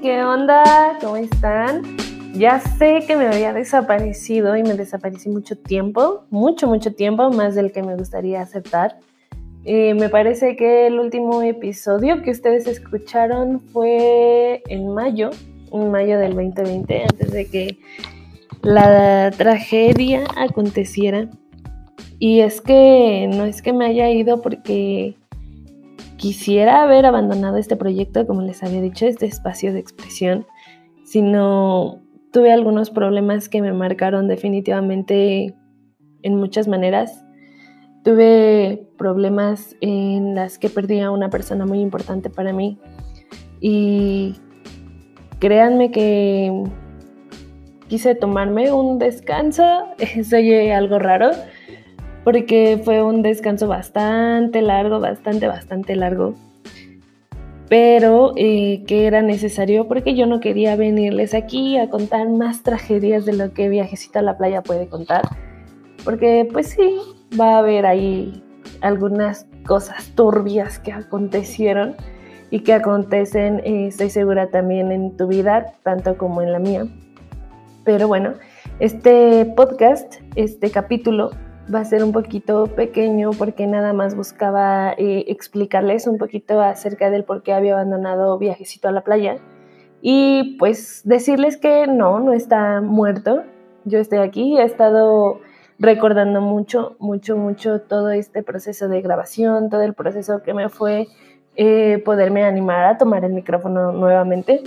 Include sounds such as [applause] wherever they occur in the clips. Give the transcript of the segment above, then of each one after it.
¿qué onda? ¿Cómo están? Ya sé que me había desaparecido y me desaparecí mucho tiempo, mucho, mucho tiempo, más del que me gustaría aceptar. Eh, me parece que el último episodio que ustedes escucharon fue en mayo, en mayo del 2020, antes de que la tragedia aconteciera. Y es que no es que me haya ido porque quisiera haber abandonado este proyecto, como les había dicho, este espacio de expresión, sino tuve algunos problemas que me marcaron definitivamente en muchas maneras. Tuve problemas en las que perdí a una persona muy importante para mí y créanme que quise tomarme un descanso, [laughs] eso oye algo raro, porque fue un descanso bastante largo, bastante, bastante largo, pero eh, que era necesario porque yo no quería venirles aquí a contar más tragedias de lo que Viajecito a la Playa puede contar, porque pues sí, va a haber ahí algunas cosas turbias que acontecieron y que acontecen, eh, estoy segura también en tu vida, tanto como en la mía. Pero bueno, este podcast, este capítulo va a ser un poquito pequeño porque nada más buscaba eh, explicarles un poquito acerca del por qué había abandonado Viajecito a la playa y pues decirles que no, no está muerto. Yo estoy aquí, he estado recordando mucho, mucho, mucho todo este proceso de grabación, todo el proceso que me fue eh, poderme animar a tomar el micrófono nuevamente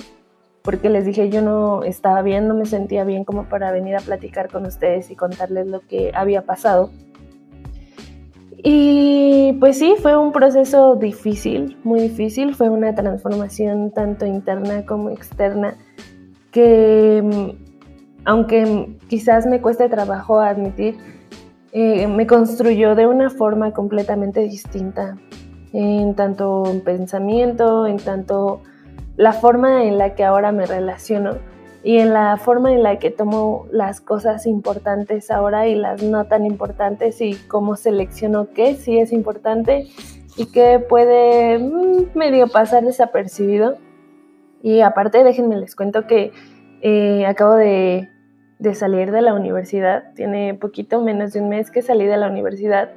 porque les dije yo no estaba bien, no me sentía bien como para venir a platicar con ustedes y contarles lo que había pasado. Y pues sí, fue un proceso difícil, muy difícil, fue una transformación tanto interna como externa que mm, aunque quizás me cueste trabajo admitir, eh, me construyó de una forma completamente distinta, en tanto en pensamiento, en tanto la forma en la que ahora me relaciono y en la forma en la que tomo las cosas importantes ahora y las no tan importantes y cómo selecciono qué sí es importante y qué puede mm, medio pasar desapercibido. Y aparte, déjenme les cuento que eh, acabo de, de salir de la universidad, tiene poquito menos de un mes que salí de la universidad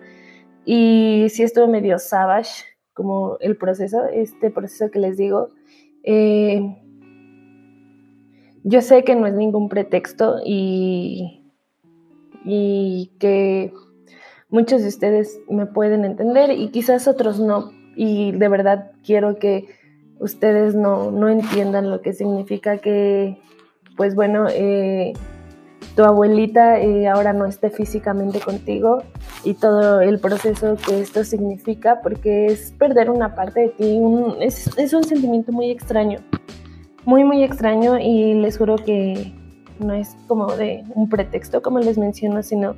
y sí estuve medio savage como el proceso, este proceso que les digo eh, yo sé que no es ningún pretexto y, y que muchos de ustedes me pueden entender y quizás otros no. Y de verdad quiero que ustedes no, no entiendan lo que significa que, pues bueno, eh, tu abuelita eh, ahora no esté físicamente contigo y todo el proceso que esto significa, porque es perder una parte de ti, es, es, un sentimiento muy extraño, muy, muy extraño y les juro que no es como de un pretexto, como les menciono, sino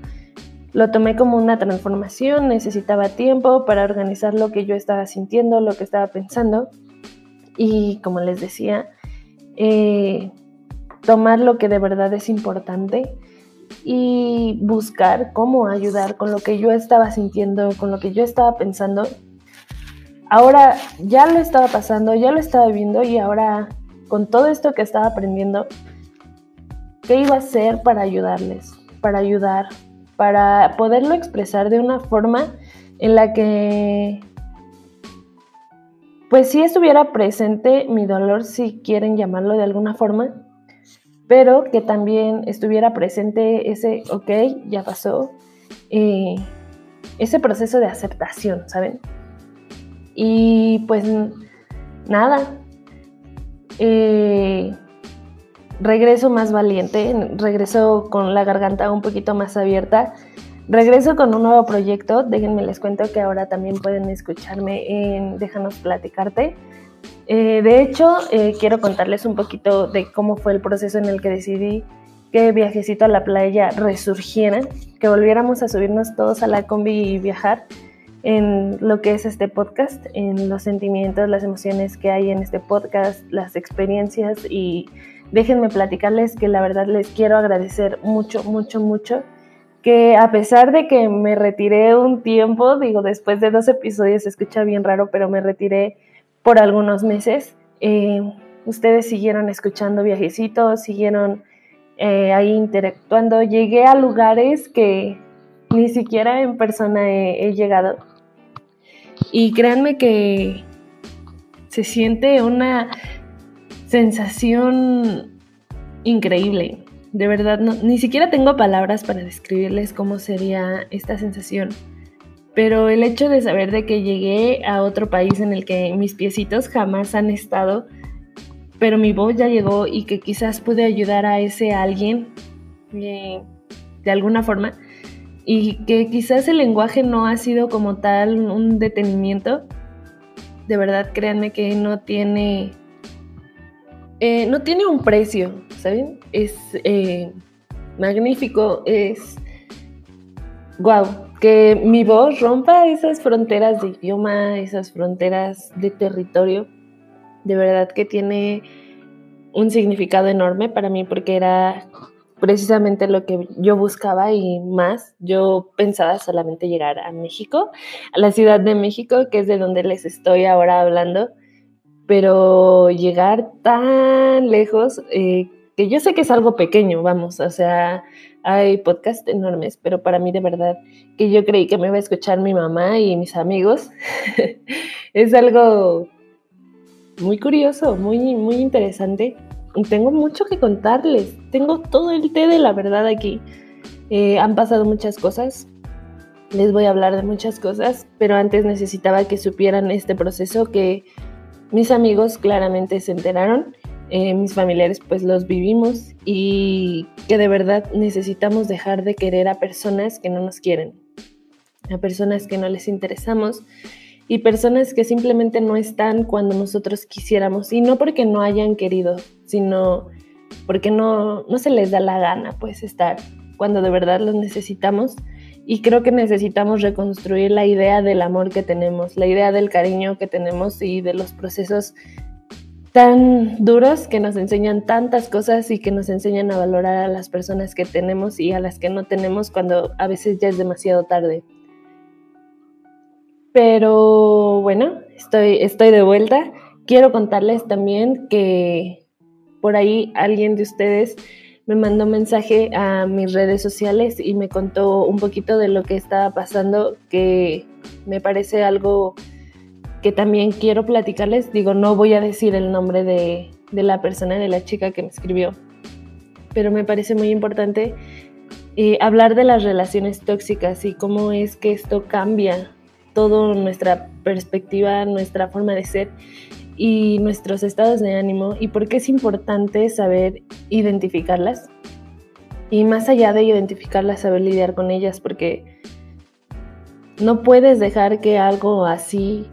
lo tomé como una transformación, necesitaba tiempo para organizar lo que yo estaba sintiendo, lo que estaba pensando y como les decía, eh, tomar lo que de verdad es importante y buscar cómo ayudar con lo que yo estaba sintiendo, con lo que yo estaba pensando. Ahora ya lo estaba pasando, ya lo estaba viendo y ahora con todo esto que estaba aprendiendo, ¿qué iba a hacer para ayudarles? Para ayudar, para poderlo expresar de una forma en la que pues si estuviera presente mi dolor, si quieren llamarlo de alguna forma, pero que también estuviera presente ese, ok, ya pasó, eh, ese proceso de aceptación, ¿saben? Y pues nada, eh, regreso más valiente, regreso con la garganta un poquito más abierta, regreso con un nuevo proyecto, déjenme les cuento que ahora también pueden escucharme en Déjanos Platicarte. Eh, de hecho, eh, quiero contarles un poquito de cómo fue el proceso en el que decidí que Viajecito a la Playa resurgiera, que volviéramos a subirnos todos a la combi y viajar en lo que es este podcast, en los sentimientos, las emociones que hay en este podcast, las experiencias. Y déjenme platicarles que la verdad les quiero agradecer mucho, mucho, mucho que a pesar de que me retiré un tiempo, digo, después de dos episodios se escucha bien raro, pero me retiré por algunos meses. Eh, ustedes siguieron escuchando viajecitos, siguieron eh, ahí interactuando. Llegué a lugares que ni siquiera en persona he, llegado. Y créanme que se siente una sensación increíble. De verdad, ni siquiera tengo palabras para describirles cómo sería esta sensación. Pero el hecho de saber de que llegué a otro país en el que mis piecitos jamás han estado, pero mi voz ya llegó y que quizás pude ayudar a ese alguien eh, de alguna forma, y que quizás el lenguaje no ha sido como tal un detenimiento, de verdad créanme que no tiene, eh, no tiene un precio, ¿saben? Es eh, magnífico, es wow, que mi voz rompa esas fronteras de idioma, esas fronteras de territorio, de verdad que tiene un significado enorme para mí porque era precisamente lo que yo buscaba y más. Yo pensaba solamente llegar a México, a la Ciudad de México, que es de donde les estoy ahora hablando, pero llegar tan lejos, eh, que yo sé que es algo pequeño, vamos, o sea, hay podcasts enormes, pero para mí de verdad que yo creí que me iba a escuchar mi mamá y mis amigos, [laughs] es algo muy curioso, muy, muy interesante tengo mucho que contarles. Tengo todo el té de la verdad aquí. Eh, han pasado muchas cosas. Les voy a hablar de muchas cosas, pero antes necesitaba que supieran este proceso que mis amigos claramente se enteraron, eh, mis familiares pues los vivimos y que de verdad necesitamos dejar de querer a personas que no nos quieren, a personas que no les interesamos y personas que simplemente no están cuando nosotros quisiéramos. Y no porque no hayan querido, sino porque no, no se les da la gana pues estar cuando de verdad los necesitamos. Y creo que necesitamos reconstruir la idea del amor que tenemos, la idea del cariño que tenemos y de los procesos tan duros que nos enseñan tantas cosas y que nos enseñan a valorar a las personas que tenemos y a las que no tenemos cuando a veces ya es demasiado tarde. Pero bueno, estoy, estoy de vuelta. Quiero contarles también que por ahí alguien de ustedes me mandó un mensaje a mis redes sociales y me contó un poquito de lo que estaba pasando, que me parece algo que también quiero platicarles. Digo, no voy a decir el nombre de, de la persona, de la chica que me escribió, pero me parece muy importante eh, hablar de las relaciones tóxicas y cómo es que esto cambia todo nuestra perspectiva, nuestra forma de ser y nuestros estados de ánimo y por qué es importante saber identificarlas y más allá de identificarlas, saber lidiar con ellas porque no puedes dejar que algo así,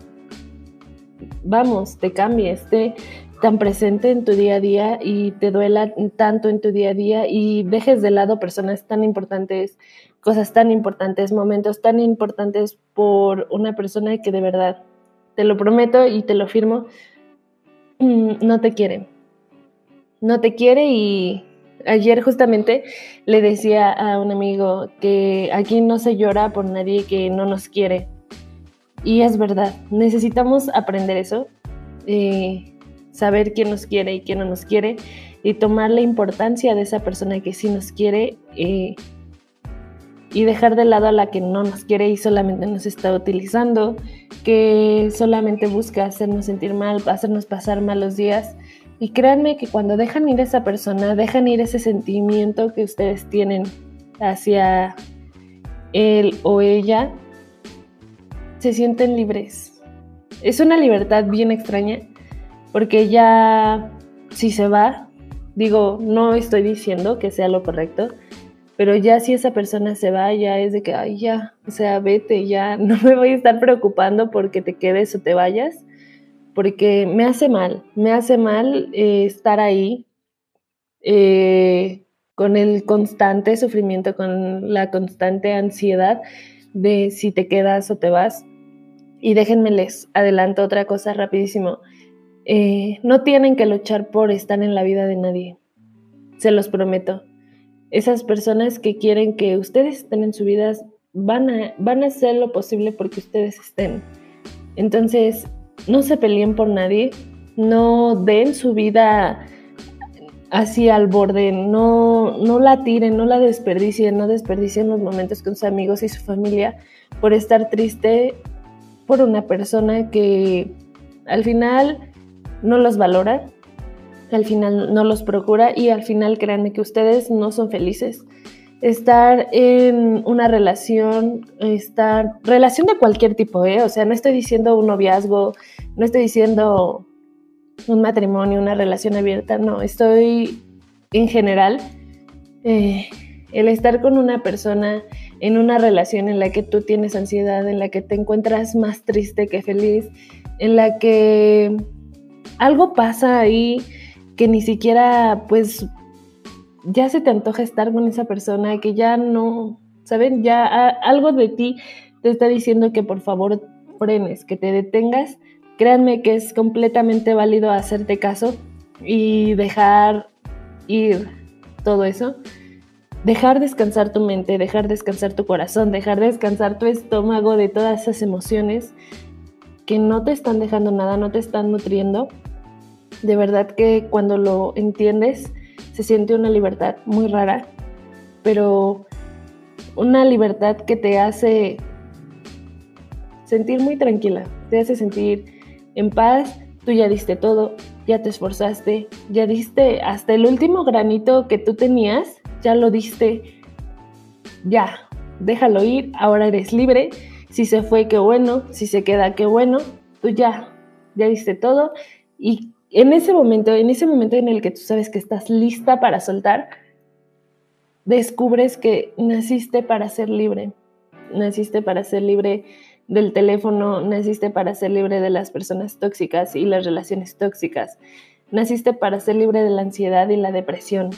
vamos, te cambie, esté tan presente en tu día a día y te duela tanto en tu día a día y dejes de lado personas tan importantes cosas tan importantes, momentos tan importantes por una persona que de verdad, te lo prometo y te lo firmo, mm, no te quiere. No te quiere y ayer justamente le decía a un amigo que aquí no se llora por nadie que no nos quiere. Y es verdad, necesitamos aprender eso, eh, saber quién nos quiere y quién no nos quiere y tomar la importancia de esa persona que sí nos quiere. Eh, y dejar de lado a la que no nos quiere y solamente nos está utilizando, que solamente busca hacernos sentir mal, hacernos pasar malos días. Y créanme que cuando dejan ir a esa persona, dejan ir ese sentimiento que ustedes tienen hacia él o ella, se sienten libres. Es una libertad bien extraña, porque ya si se va, digo, no estoy diciendo que sea lo correcto, pero ya si esa persona se va, ya es de que, ay, ya, o sea, vete, ya, [laughs] no me voy a estar preocupando porque te quedes o te vayas, porque me hace mal, me hace mal eh, estar ahí eh, con el constante sufrimiento, con la constante ansiedad de si te quedas o te vas. Y déjenme les adelanto otra cosa rapidísimo. Eh, no tienen que luchar por estar en la vida de nadie, se los prometo esas personas que quieren que ustedes estén en su vida van a, van a hacer lo posible porque ustedes estén. Entonces, no se peleen por nadie, no den su vida así al borde, no, no la tiren, no la desperdicien, no desperdicien los momentos con sus amigos y su familia por estar triste por una persona que al final no los valora, al final no los procura y al final créanme que ustedes no son felices. Estar en una relación, estar, relación de cualquier tipo, ¿eh? o sea, no estoy diciendo un noviazgo, no estoy diciendo un matrimonio, una relación abierta, no, estoy en general, eh, el estar con una persona en una relación en la que tú tienes ansiedad, en la que te encuentras más triste que feliz, en la que algo pasa ahí que ni siquiera pues ya se te antoja estar con esa persona, que ya no, ¿saben? Ya algo de ti te está diciendo que por favor frenes, que te detengas Créanme que es completamente válido hacerte caso y dejar ir todo eso. Dejar descansar tu mente, dejar descansar tu corazón, dejar descansar tu estómago de todas esas emociones que no te están dejando nada, no te están nutriendo. De verdad que cuando lo entiendes se siente una libertad muy rara, pero una libertad que te hace sentir muy tranquila, te hace sentir en paz, tú ya diste todo, ya te esforzaste, ya diste hasta el último granito que tú tenías, ya lo diste, ya, déjalo ir, ahora eres libre, si se fue, qué bueno, si se queda, qué bueno, tú ya, ya diste todo. Y en ese momento, en ese momento en el que tú sabes que estás lista para soltar, descubres que naciste para ser libre, naciste para ser libre del teléfono, naciste para ser libre de las personas tóxicas y las relaciones tóxicas, naciste para ser libre de la ansiedad y la depresión.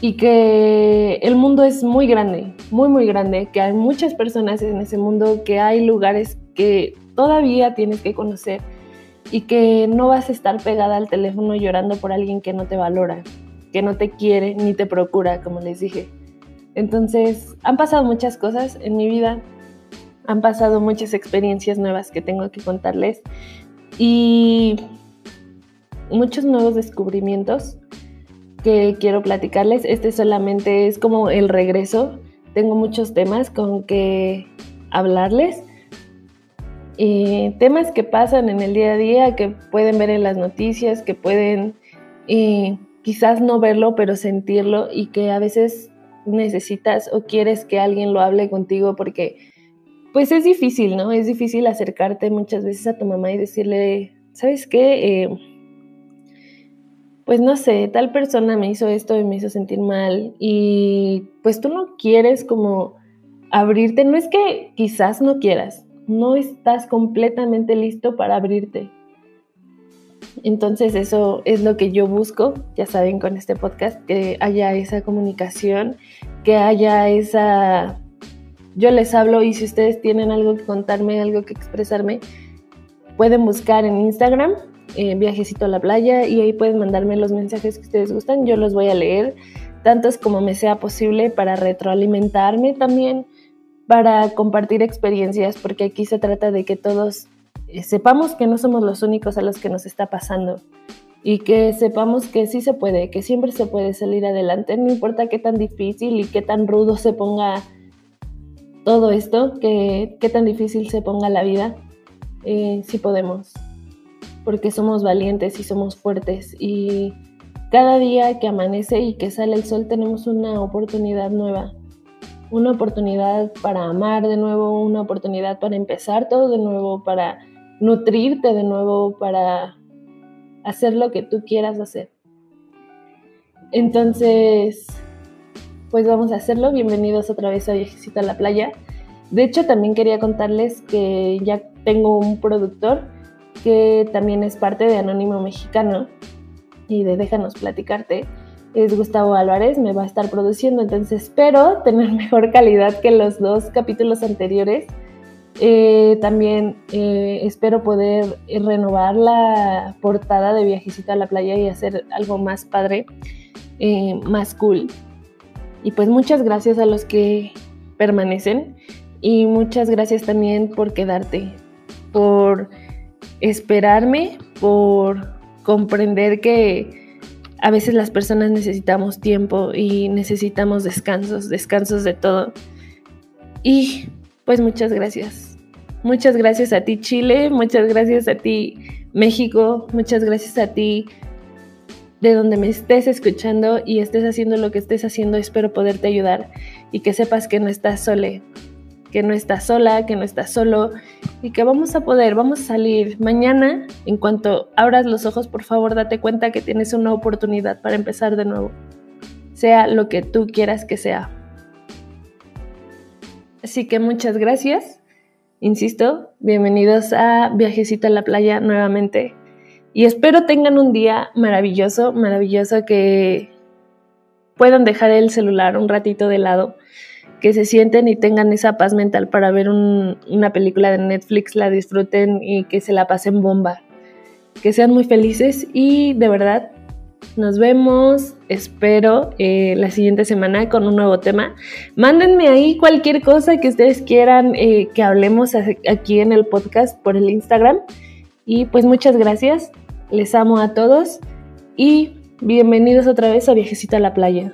Y que el mundo es muy grande, muy, muy grande, que hay muchas personas en ese mundo, que hay lugares que todavía tienes que conocer y que no vas a estar pegada al teléfono llorando por alguien que no te valora, que no te quiere ni te procura, como les dije. Entonces, han pasado muchas cosas en mi vida, han pasado muchas experiencias nuevas que tengo que contarles y muchos nuevos descubrimientos que quiero platicarles. Este solamente es como el regreso. Tengo muchos temas con que hablarles. y temas que pasan en el día a día, que pueden ver en las noticias, que pueden quizás no verlo, pero sentirlo y que a veces necesitas o quieres que alguien lo hable contigo porque pues es difícil, ¿no? Es difícil acercarte muchas veces a tu mamá y decirle, ¿sabes qué? Eh, pues no sé, tal persona me hizo esto y me hizo sentir mal y pues tú no quieres como abrirte, no es que quizás no quieras, no estás completamente listo para abrirte. Entonces eso es lo que yo busco, ya saben, con este podcast, que haya esa comunicación, que haya esa yo les hablo y si ustedes tienen algo que contarme, algo que expresarme, pueden buscar en Instagram, eh, viajecito a la playa, y ahí pueden mandarme los mensajes que ustedes gustan. Yo los voy a leer, tantos como me sea posible, para retroalimentarme también, para compartir experiencias, porque aquí se trata de que todos eh, sepamos que no somos los únicos a los que nos está pasando y que sepamos que sí se puede, que siempre se puede salir adelante, no importa qué tan difícil y qué tan rudo se ponga todo esto, que tan difícil se ponga la vida, eh, sí podemos, porque somos valientes y somos fuertes y cada día que amanece y que sale el sol tenemos una oportunidad nueva, una oportunidad para amar de nuevo, una oportunidad para empezar todo de nuevo, para nutrirte de nuevo, para hacer lo que tú quieras hacer. Entonces, pues vamos a hacerlo. Bienvenidos otra vez a Viejecito a la Playa. De hecho, también quería contarles que ya tengo un productor que también es parte de Anónimo Mexicano y de Déjanos Platicarte. Es Gustavo Álvarez, me va a estar produciendo, entonces espero tener [laughs] mejor calidad que los dos capítulos anteriores. Eh, también eh, espero poder renovar la portada de Viajecito a la Playa y hacer algo más padre, eh, más cool. Y pues muchas gracias a los que permanecen y muchas gracias también por quedarte, por esperarme, por comprender que a veces las personas necesitamos tiempo y necesitamos descansos, descansos de todo. Y pues muchas gracias. Muchas gracias a ti Chile, muchas gracias a ti México, muchas gracias a ti de donde me estés escuchando y estés haciendo lo que estés haciendo, espero poderte ayudar y que sepas que no estás sole, que no estás sola, que no estás solo y que vamos a poder, vamos a salir mañana. En cuanto abras los ojos, por favor, date cuenta que tienes una oportunidad para empezar de nuevo, sea lo que tú quieras que sea. Así que muchas gracias. Insisto, bienvenidos a Viajecito a la Playa nuevamente. Y espero tengan un día maravilloso, maravilloso que puedan dejar el celular un ratito de lado que se sienten y tengan esa paz mental para ver una película de Netflix, la disfruten y que se la pasen bomba. Que sean muy felices y de verdad nos vemos, espero, eh, la siguiente semana con un nuevo tema. Mándenme ahí cualquier cosa que ustedes quieran eh, que hablemos aquí en el podcast por el Instagram. Y pues muchas gracias, les amo a todos y bienvenidos otra vez a Viajecito a la Playa.